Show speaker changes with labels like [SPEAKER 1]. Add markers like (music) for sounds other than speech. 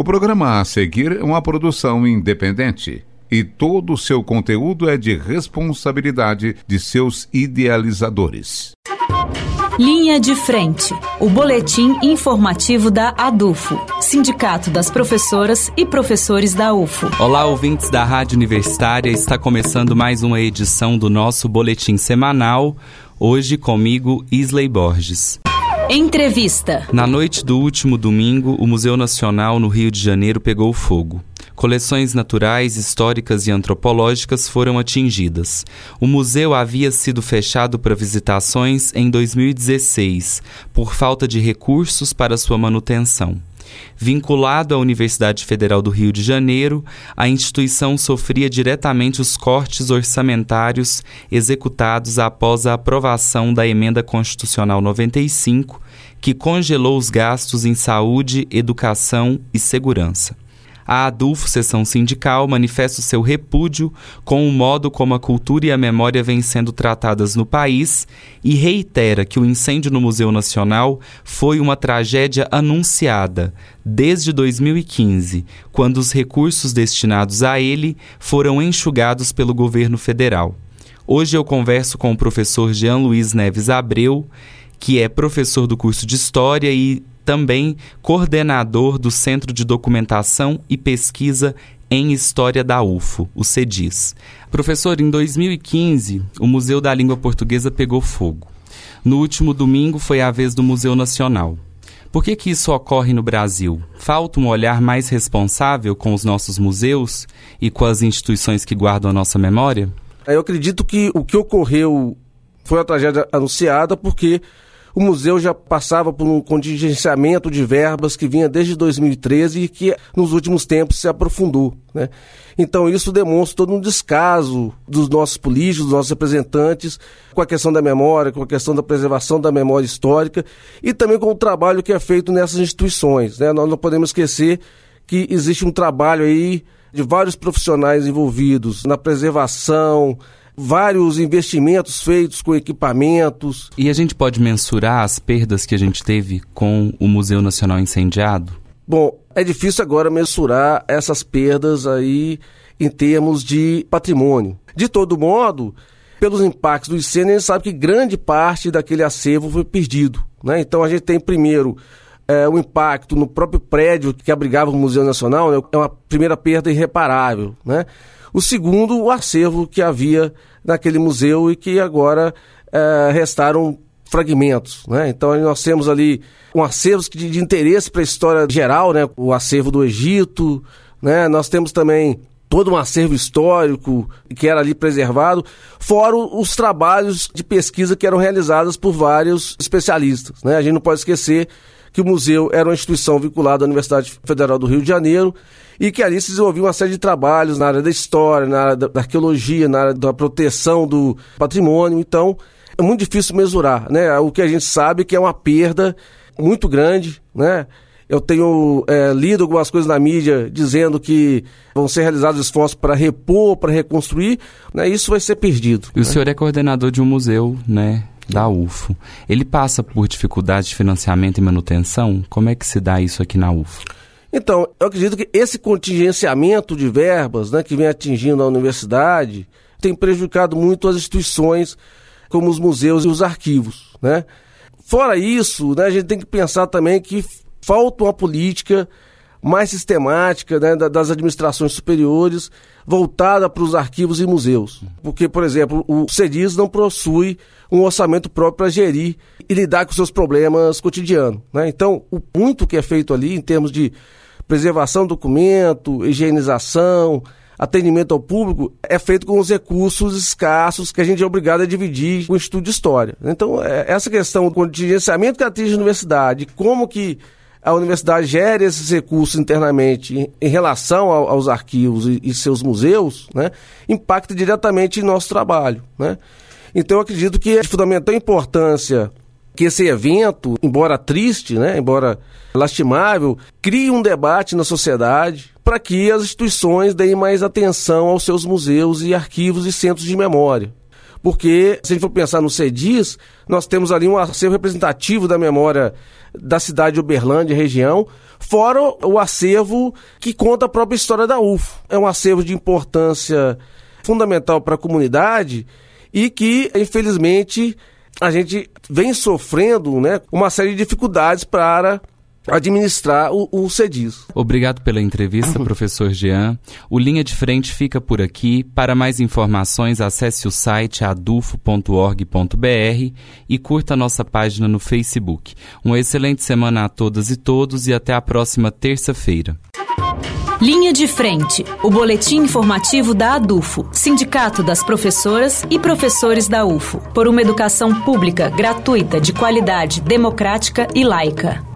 [SPEAKER 1] O programa a seguir é uma produção independente e todo o seu conteúdo é de responsabilidade de seus idealizadores.
[SPEAKER 2] Linha de Frente, o boletim informativo da ADUFO, Sindicato das Professoras e Professores da UFO.
[SPEAKER 3] Olá, ouvintes da Rádio Universitária, está começando mais uma edição do nosso boletim semanal, hoje comigo Isley Borges.
[SPEAKER 2] Entrevista.
[SPEAKER 3] Na noite do último domingo, o Museu Nacional no Rio de Janeiro pegou fogo. Coleções naturais, históricas e antropológicas foram atingidas. O museu havia sido fechado para visitações em 2016, por falta de recursos para sua manutenção. Vinculado à Universidade Federal do Rio de Janeiro, a instituição sofria diretamente os cortes orçamentários executados após a aprovação da Emenda Constitucional 95, que congelou os gastos em saúde, educação e segurança. A ADUFO, seção sindical, manifesta o seu repúdio com o modo como a cultura e a memória vêm sendo tratadas no país e reitera que o incêndio no Museu Nacional foi uma tragédia anunciada desde 2015, quando os recursos destinados a ele foram enxugados pelo governo federal. Hoje eu converso com o professor Jean Luiz Neves Abreu, que é professor do curso de História e também coordenador do Centro de Documentação e Pesquisa em História da UFO, o CEDIS. Professor, em 2015, o Museu da Língua Portuguesa pegou fogo. No último domingo foi a vez do Museu Nacional. Por que, que isso ocorre no Brasil? Falta um olhar mais responsável com os nossos museus e com as instituições que guardam a nossa memória?
[SPEAKER 4] Eu acredito que o que ocorreu foi uma tragédia anunciada porque o museu já passava por um contingenciamento de verbas que vinha desde 2013 e que nos últimos tempos se aprofundou. Né? Então isso demonstra todo um descaso dos nossos políticos, dos nossos representantes, com a questão da memória, com a questão da preservação da memória histórica e também com o trabalho que é feito nessas instituições. Né? Nós não podemos esquecer que existe um trabalho aí de vários profissionais envolvidos na preservação, vários investimentos feitos com equipamentos.
[SPEAKER 3] E a gente pode mensurar as perdas que a gente teve com o Museu Nacional incendiado?
[SPEAKER 4] Bom, é difícil agora mensurar essas perdas aí em termos de patrimônio. De todo modo, pelos impactos do incêndio, a gente sabe que grande parte daquele acervo foi perdido. Né? Então a gente tem primeiro é, o impacto no próprio prédio que abrigava o Museu Nacional, né? é uma primeira perda irreparável. Né? O segundo, o acervo que havia naquele museu e que agora é, restaram fragmentos. Né? Então nós temos ali um acervo de, de interesse para a história geral, né? o acervo do Egito, né? nós temos também todo um acervo histórico que era ali preservado, fora os trabalhos de pesquisa que eram realizados por vários especialistas. Né? A gente não pode esquecer que o museu era uma instituição vinculada à Universidade Federal do Rio de Janeiro e que ali se desenvolvia uma série de trabalhos na área da história, na área da arqueologia, na área da proteção do patrimônio. Então, é muito difícil mesurar, né? O que a gente sabe é que é uma perda muito grande, né? Eu tenho é, lido algumas coisas na mídia dizendo que vão ser realizados esforços para repor, para reconstruir, né? Isso vai ser perdido.
[SPEAKER 3] E né? o senhor é coordenador de um museu, né? Da UFO. Ele passa por dificuldades de financiamento e manutenção? Como é que se dá isso aqui na UFO?
[SPEAKER 4] Então, eu acredito que esse contingenciamento de verbas né, que vem atingindo a universidade tem prejudicado muito as instituições como os museus e os arquivos. Né? Fora isso, né, a gente tem que pensar também que falta uma política mais sistemática né, das administrações superiores voltada para os arquivos e museus. Porque, por exemplo, o CEDIS não possui um orçamento próprio para gerir e lidar com seus problemas cotidianos. Né? Então, o muito que é feito ali em termos de preservação do documento, higienização, atendimento ao público, é feito com os recursos escassos que a gente é obrigado a dividir com o estudo de história. Então, é, essa questão do contingenciamento que atinge a universidade, como que a universidade gere esses recursos internamente em, relação ao, aos arquivos e, e, seus museus, né, impacta diretamente em nosso trabalho. Né? Então, eu acredito que é de fundamental importância que esse evento, embora triste, né, embora lastimável, crie um debate na sociedade para que as instituições deem mais atenção aos seus museus e arquivos e centros de memória. Porque, se a gente for pensar no CEDIS, nós temos ali um acervo representativo da memória da cidade de Uberlândia, região, fora o acervo que conta a própria história da UFO. É um acervo de importância fundamental para a comunidade e que, infelizmente, a gente vem sofrendo né, uma série de dificuldades para administrar o, o CEDIS.
[SPEAKER 3] Obrigado pela entrevista, (laughs) professor Jean. O Linha de Frente fica por aqui. Para mais informações, acesse o site adufo.org.br e curta a nossa página no Facebook. Uma excelente semana a todas e todos e até a próxima terça-feira.
[SPEAKER 2] Linha de Frente, o boletim informativo da ADUFO, Sindicato das Professoras e Professores da UFO, por uma educação pública, gratuita, de qualidade, democrática e laica.